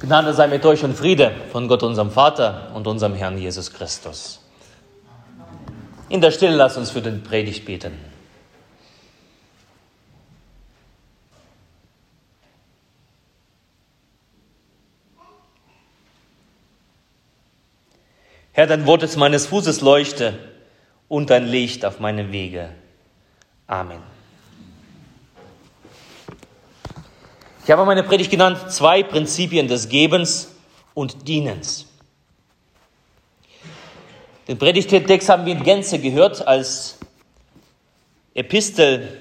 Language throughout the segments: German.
Gnade sei mit euch und Friede von Gott, unserem Vater und unserem Herrn Jesus Christus. In der Stille lasst uns für den Predigt beten. Herr, dein Wort ist meines Fußes Leuchte und dein Licht auf meinem Wege. Amen. Ich habe meine Predigt genannt, zwei Prinzipien des Gebens und Dienens. Den Predigtext haben wir in Gänze gehört als Epistel.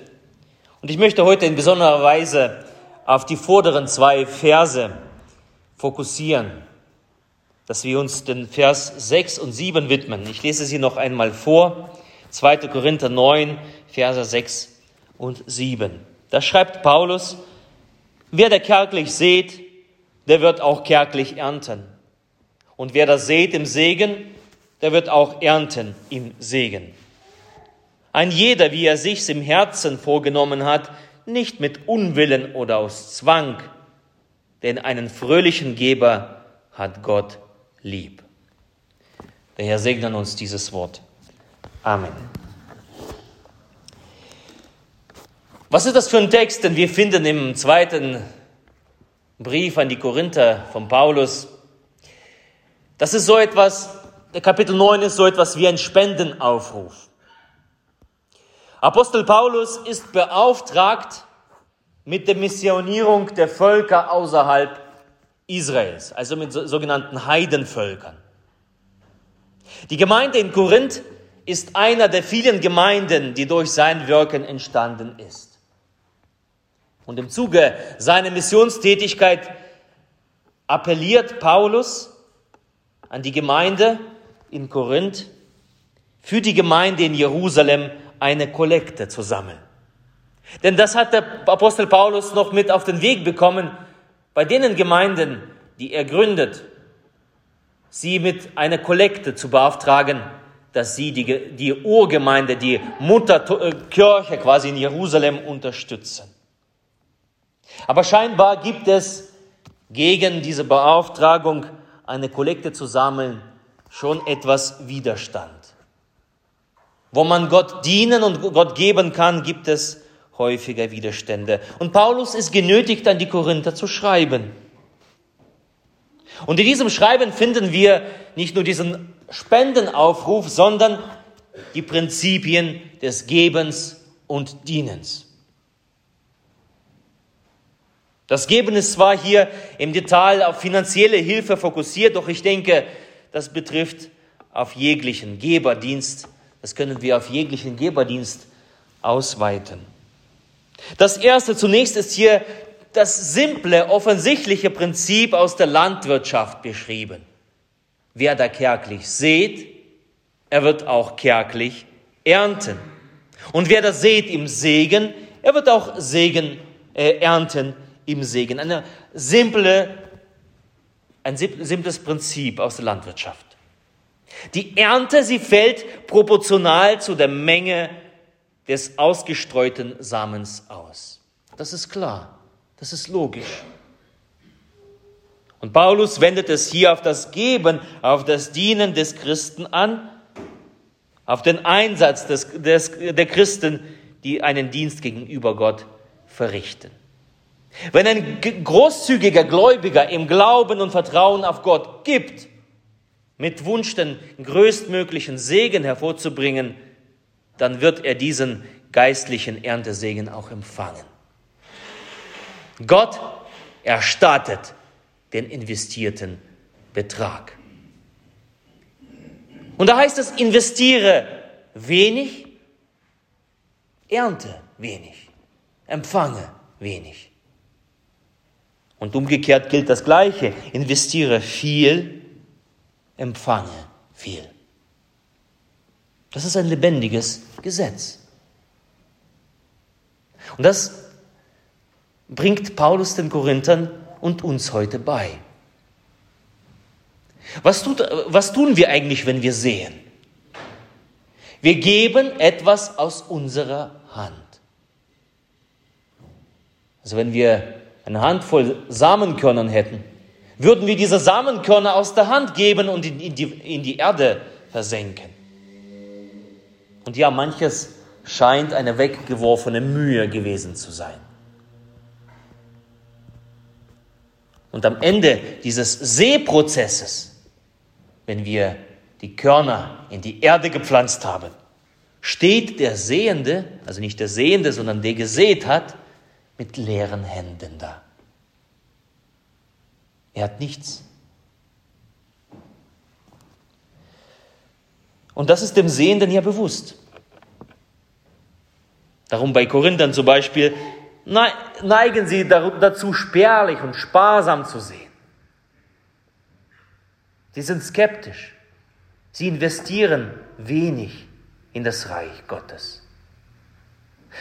Und ich möchte heute in besonderer Weise auf die vorderen zwei Verse fokussieren, dass wir uns den Vers 6 und 7 widmen. Ich lese sie noch einmal vor. 2. Korinther 9, Verse 6 und 7. Da schreibt Paulus, Wer der kärglich sät, der wird auch kärglich ernten. Und wer das sät im Segen, der wird auch ernten im Segen. Ein jeder, wie er sich's im Herzen vorgenommen hat, nicht mit Unwillen oder aus Zwang, denn einen fröhlichen Geber hat Gott lieb. Der Herr segne uns dieses Wort. Amen. Was ist das für ein Text, den wir finden im zweiten Brief an die Korinther von Paulus? Das ist so etwas, der Kapitel 9 ist so etwas wie ein Spendenaufruf. Apostel Paulus ist beauftragt mit der Missionierung der Völker außerhalb Israels, also mit sogenannten Heidenvölkern. Die Gemeinde in Korinth ist einer der vielen Gemeinden, die durch sein Wirken entstanden ist. Und im Zuge seiner Missionstätigkeit appelliert Paulus an die Gemeinde in Korinth, für die Gemeinde in Jerusalem eine Kollekte zu sammeln. Denn das hat der Apostel Paulus noch mit auf den Weg bekommen, bei denen Gemeinden, die er gründet, sie mit einer Kollekte zu beauftragen, dass sie die, die Urgemeinde, die Mutterkirche quasi in Jerusalem unterstützen. Aber scheinbar gibt es gegen diese Beauftragung, eine Kollekte zu sammeln, schon etwas Widerstand. Wo man Gott dienen und Gott geben kann, gibt es häufiger Widerstände. Und Paulus ist genötigt, an die Korinther zu schreiben. Und in diesem Schreiben finden wir nicht nur diesen Spendenaufruf, sondern die Prinzipien des Gebens und Dienens. Das Geben ist zwar hier im Detail auf finanzielle Hilfe fokussiert, doch ich denke, das betrifft auf jeglichen Geberdienst. Das können wir auf jeglichen Geberdienst ausweiten. Das erste zunächst ist hier das simple, offensichtliche Prinzip aus der Landwirtschaft beschrieben. Wer da kärglich sät, er wird auch kärglich ernten. Und wer das sät im Segen, er wird auch Segen äh, ernten im Segen. Eine simple, ein simples Prinzip aus der Landwirtschaft. Die Ernte, sie fällt proportional zu der Menge des ausgestreuten Samens aus. Das ist klar, das ist logisch. Und Paulus wendet es hier auf das Geben, auf das Dienen des Christen an, auf den Einsatz des, des, der Christen, die einen Dienst gegenüber Gott verrichten. Wenn ein großzügiger Gläubiger im Glauben und Vertrauen auf Gott gibt, mit Wunsch den größtmöglichen Segen hervorzubringen, dann wird er diesen geistlichen Erntesegen auch empfangen. Gott erstattet den investierten Betrag. Und da heißt es, investiere wenig, ernte wenig, empfange wenig. Und umgekehrt gilt das Gleiche. Investiere viel, empfange viel. Das ist ein lebendiges Gesetz. Und das bringt Paulus den Korinthern und uns heute bei. Was, tut, was tun wir eigentlich, wenn wir sehen? Wir geben etwas aus unserer Hand. Also wenn wir eine Handvoll Samenkörnern hätten, würden wir diese Samenkörner aus der Hand geben und in die, in die Erde versenken. Und ja, manches scheint eine weggeworfene Mühe gewesen zu sein. Und am Ende dieses Sehprozesses, wenn wir die Körner in die Erde gepflanzt haben, steht der Sehende, also nicht der Sehende, sondern der gesät hat, mit leeren Händen da. Er hat nichts. Und das ist dem Sehenden ja bewusst. Darum bei Korinthern zum Beispiel neigen sie dazu, spärlich und sparsam zu sehen. Sie sind skeptisch. Sie investieren wenig in das Reich Gottes.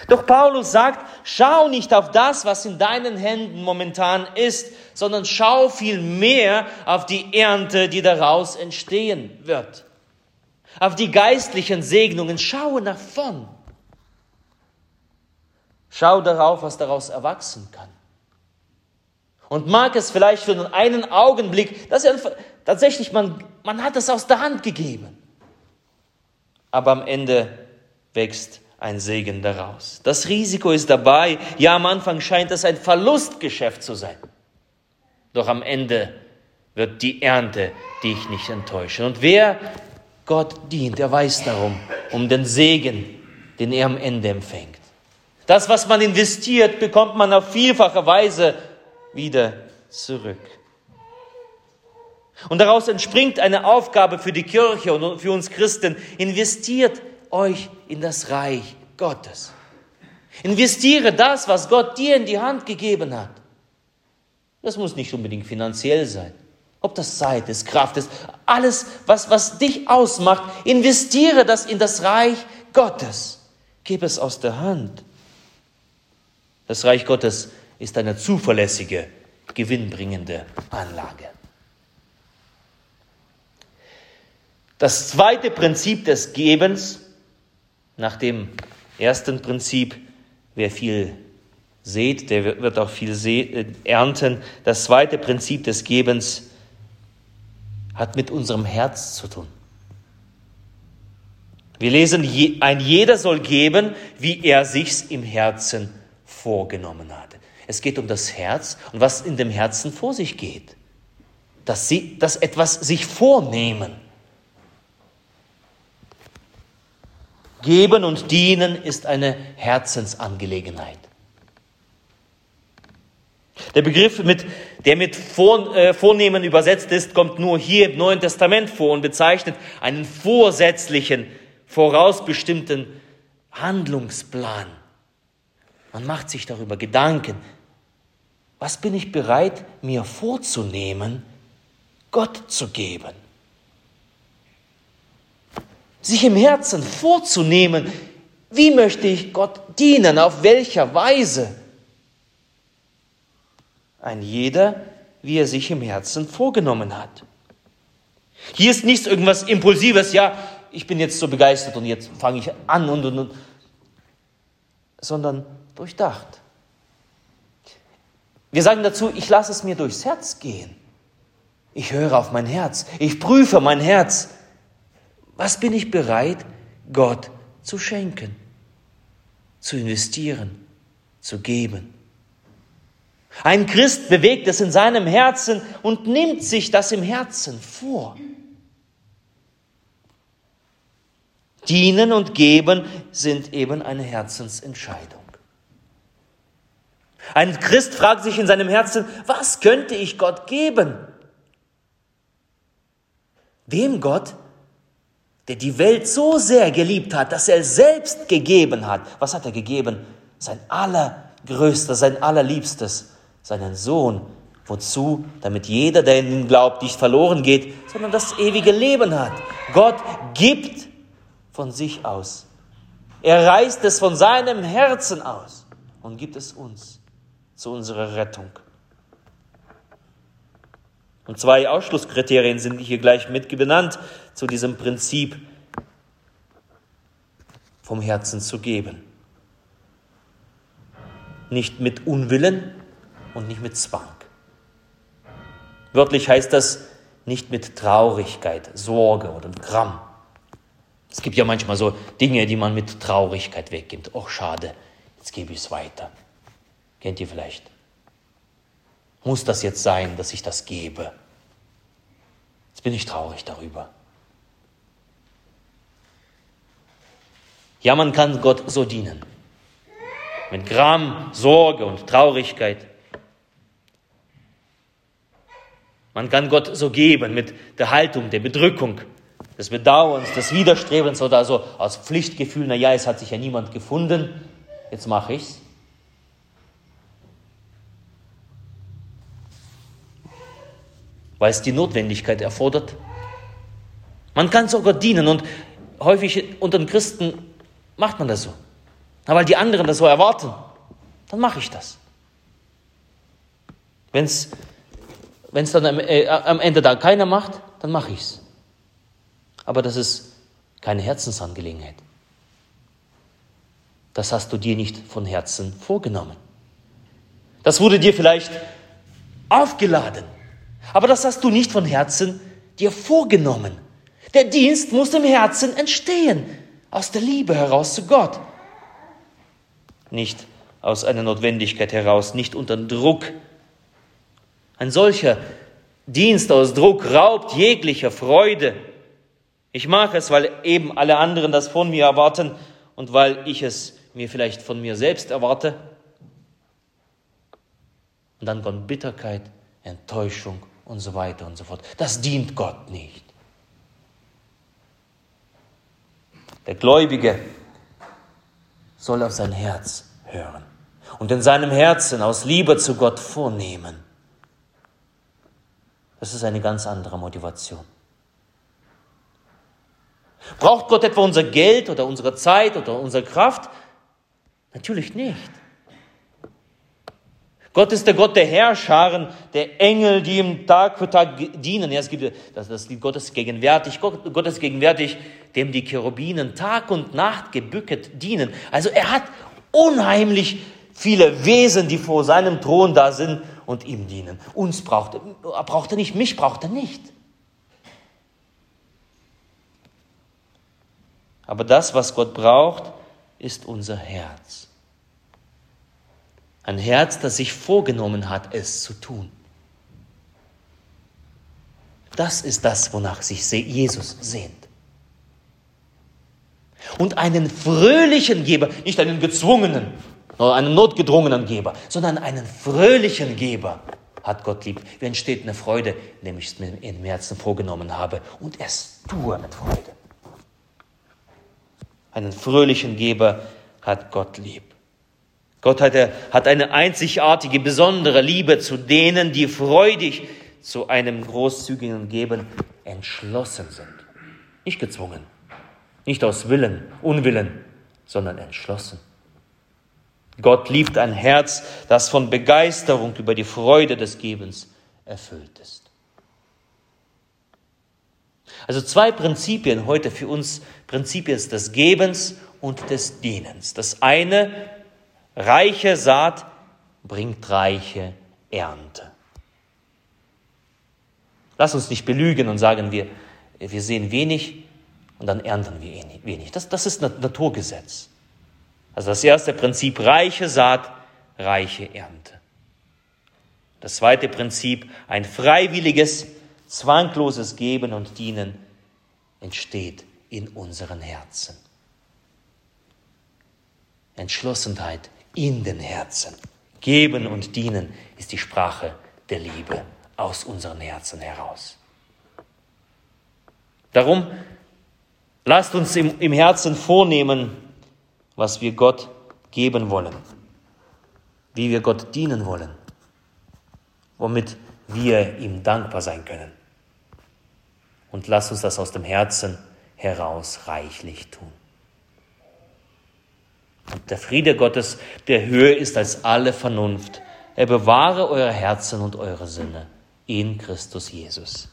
Doch Paulus sagt, schau nicht auf das, was in deinen Händen momentan ist, sondern schau viel mehr auf die Ernte, die daraus entstehen wird. Auf die geistlichen Segnungen, schaue nach vorn. Schau darauf, was daraus erwachsen kann. Und mag es vielleicht für einen Augenblick, dass er tatsächlich, man, man hat es aus der Hand gegeben. Aber am Ende wächst ein Segen daraus. Das Risiko ist dabei. Ja, am Anfang scheint es ein Verlustgeschäft zu sein. Doch am Ende wird die Ernte dich nicht enttäuschen. Und wer Gott dient, er weiß darum, um den Segen, den er am Ende empfängt. Das, was man investiert, bekommt man auf vielfache Weise wieder zurück. Und daraus entspringt eine Aufgabe für die Kirche und für uns Christen. Investiert euch in das Reich Gottes. Investiere das, was Gott dir in die Hand gegeben hat. Das muss nicht unbedingt finanziell sein. Ob das Zeit ist, Kraft ist, alles, was, was dich ausmacht, investiere das in das Reich Gottes. Gib es aus der Hand. Das Reich Gottes ist eine zuverlässige, gewinnbringende Anlage. Das zweite Prinzip des Gebens, nach dem ersten Prinzip, wer viel sät, der wird auch viel äh, ernten. Das zweite Prinzip des Gebens hat mit unserem Herz zu tun. Wir lesen, ein jeder soll geben, wie er sich's im Herzen vorgenommen hat. Es geht um das Herz und was in dem Herzen vor sich geht. Dass sie, dass etwas sich vornehmen. Geben und dienen ist eine Herzensangelegenheit. Der Begriff, mit, der mit äh, Vornehmen übersetzt ist, kommt nur hier im Neuen Testament vor und bezeichnet einen vorsätzlichen, vorausbestimmten Handlungsplan. Man macht sich darüber Gedanken. Was bin ich bereit, mir vorzunehmen, Gott zu geben? Sich im Herzen vorzunehmen, wie möchte ich Gott dienen, auf welcher Weise? Ein jeder, wie er sich im Herzen vorgenommen hat. Hier ist nichts irgendwas Impulsives, ja, ich bin jetzt so begeistert und jetzt fange ich an und, und, und, sondern durchdacht. Wir sagen dazu, ich lasse es mir durchs Herz gehen. Ich höre auf mein Herz. Ich prüfe mein Herz. Was bin ich bereit, Gott zu schenken, zu investieren, zu geben? Ein Christ bewegt es in seinem Herzen und nimmt sich das im Herzen vor. Dienen und geben sind eben eine Herzensentscheidung. Ein Christ fragt sich in seinem Herzen, was könnte ich Gott geben? Dem Gott, der die Welt so sehr geliebt hat, dass er selbst gegeben hat. Was hat er gegeben? Sein allergrößter, sein allerliebstes, seinen Sohn. Wozu? Damit jeder, der in ihn glaubt, nicht verloren geht, sondern das ewige Leben hat. Gott gibt von sich aus. Er reißt es von seinem Herzen aus und gibt es uns zu unserer Rettung. Und zwei Ausschlusskriterien sind hier gleich mit benannt zu diesem Prinzip vom Herzen zu geben. Nicht mit Unwillen und nicht mit Zwang. Wörtlich heißt das nicht mit Traurigkeit, Sorge oder Gramm. Es gibt ja manchmal so Dinge, die man mit Traurigkeit weggibt. Och, schade, jetzt gebe ich es weiter. Kennt ihr vielleicht? Muss das jetzt sein, dass ich das gebe? Jetzt bin ich traurig darüber. Ja, man kann Gott so dienen. Mit Gram, Sorge und Traurigkeit. Man kann Gott so geben mit der Haltung, der Bedrückung, des Bedauerns, des Widerstrebens oder so aus Pflichtgefühl, na ja, es hat sich ja niemand gefunden, jetzt mache ich's. Weil es die Notwendigkeit erfordert. Man kann sogar dienen und häufig unter den Christen macht man das so. Aber weil die anderen das so erwarten, dann mache ich das. Wenn es dann am, äh, am Ende da keiner macht, dann mache ich es. Aber das ist keine Herzensangelegenheit. Das hast du dir nicht von Herzen vorgenommen. Das wurde dir vielleicht aufgeladen, aber das hast du nicht von Herzen dir vorgenommen. Der Dienst muss im Herzen entstehen, aus der Liebe heraus zu Gott. Nicht aus einer Notwendigkeit heraus, nicht unter Druck. Ein solcher Dienst aus Druck raubt jeglicher Freude ich mache es, weil eben alle anderen das von mir erwarten und weil ich es mir vielleicht von mir selbst erwarte. Und dann kommt Bitterkeit, Enttäuschung und so weiter und so fort. Das dient Gott nicht. Der Gläubige soll auf sein Herz hören und in seinem Herzen aus Liebe zu Gott vornehmen. Das ist eine ganz andere Motivation. Braucht Gott etwa unser Geld oder unsere Zeit oder unsere Kraft? Natürlich nicht. Gott ist der Gott der Herrscharen, der Engel, die ihm Tag für Tag dienen. Ja, es gibt das, das Lied Gottes gegenwärtig. Gott, ist gegenwärtig, dem die Cherubinen Tag und Nacht gebücket dienen. Also er hat unheimlich viele Wesen, die vor seinem Thron da sind und ihm dienen. Uns braucht braucht er nicht, mich braucht er nicht. Aber das, was Gott braucht, ist unser Herz. Ein Herz, das sich vorgenommen hat, es zu tun. Das ist das, wonach sich Jesus sehnt. Und einen fröhlichen Geber, nicht einen gezwungenen oder einen notgedrungenen Geber, sondern einen fröhlichen Geber hat Gott lieb. Wie entsteht eine Freude, indem ich es mir im Herzen vorgenommen habe und es tue mit Freude. Einen fröhlichen Geber hat Gott lieb. Gott hat, eine einzigartige, besondere Liebe zu denen, die freudig zu einem großzügigen Geben entschlossen sind. Nicht gezwungen, nicht aus Willen, Unwillen, sondern entschlossen. Gott liebt ein Herz, das von Begeisterung über die Freude des Gebens erfüllt ist. Also zwei Prinzipien heute für uns, Prinzipien des Gebens und des Dienens. Das eine, reiche Saat bringt reiche Ernte. Lass uns nicht belügen und sagen, wir, wir sehen wenig und dann ernten wir eh wenig. Das, das ist Naturgesetz. Also das erste Prinzip, reiche Saat, reiche Ernte. Das zweite Prinzip, ein freiwilliges zwangloses Geben und Dienen entsteht in unseren Herzen. Entschlossenheit in den Herzen. Geben und dienen ist die Sprache der Liebe aus unseren Herzen heraus. Darum lasst uns im, im Herzen vornehmen, was wir Gott geben wollen, wie wir Gott dienen wollen, womit wir ihm dankbar sein können und lass uns das aus dem Herzen heraus reichlich tun. Und der Friede Gottes, der höher ist als alle Vernunft, er bewahre eure Herzen und eure Sinne in Christus Jesus.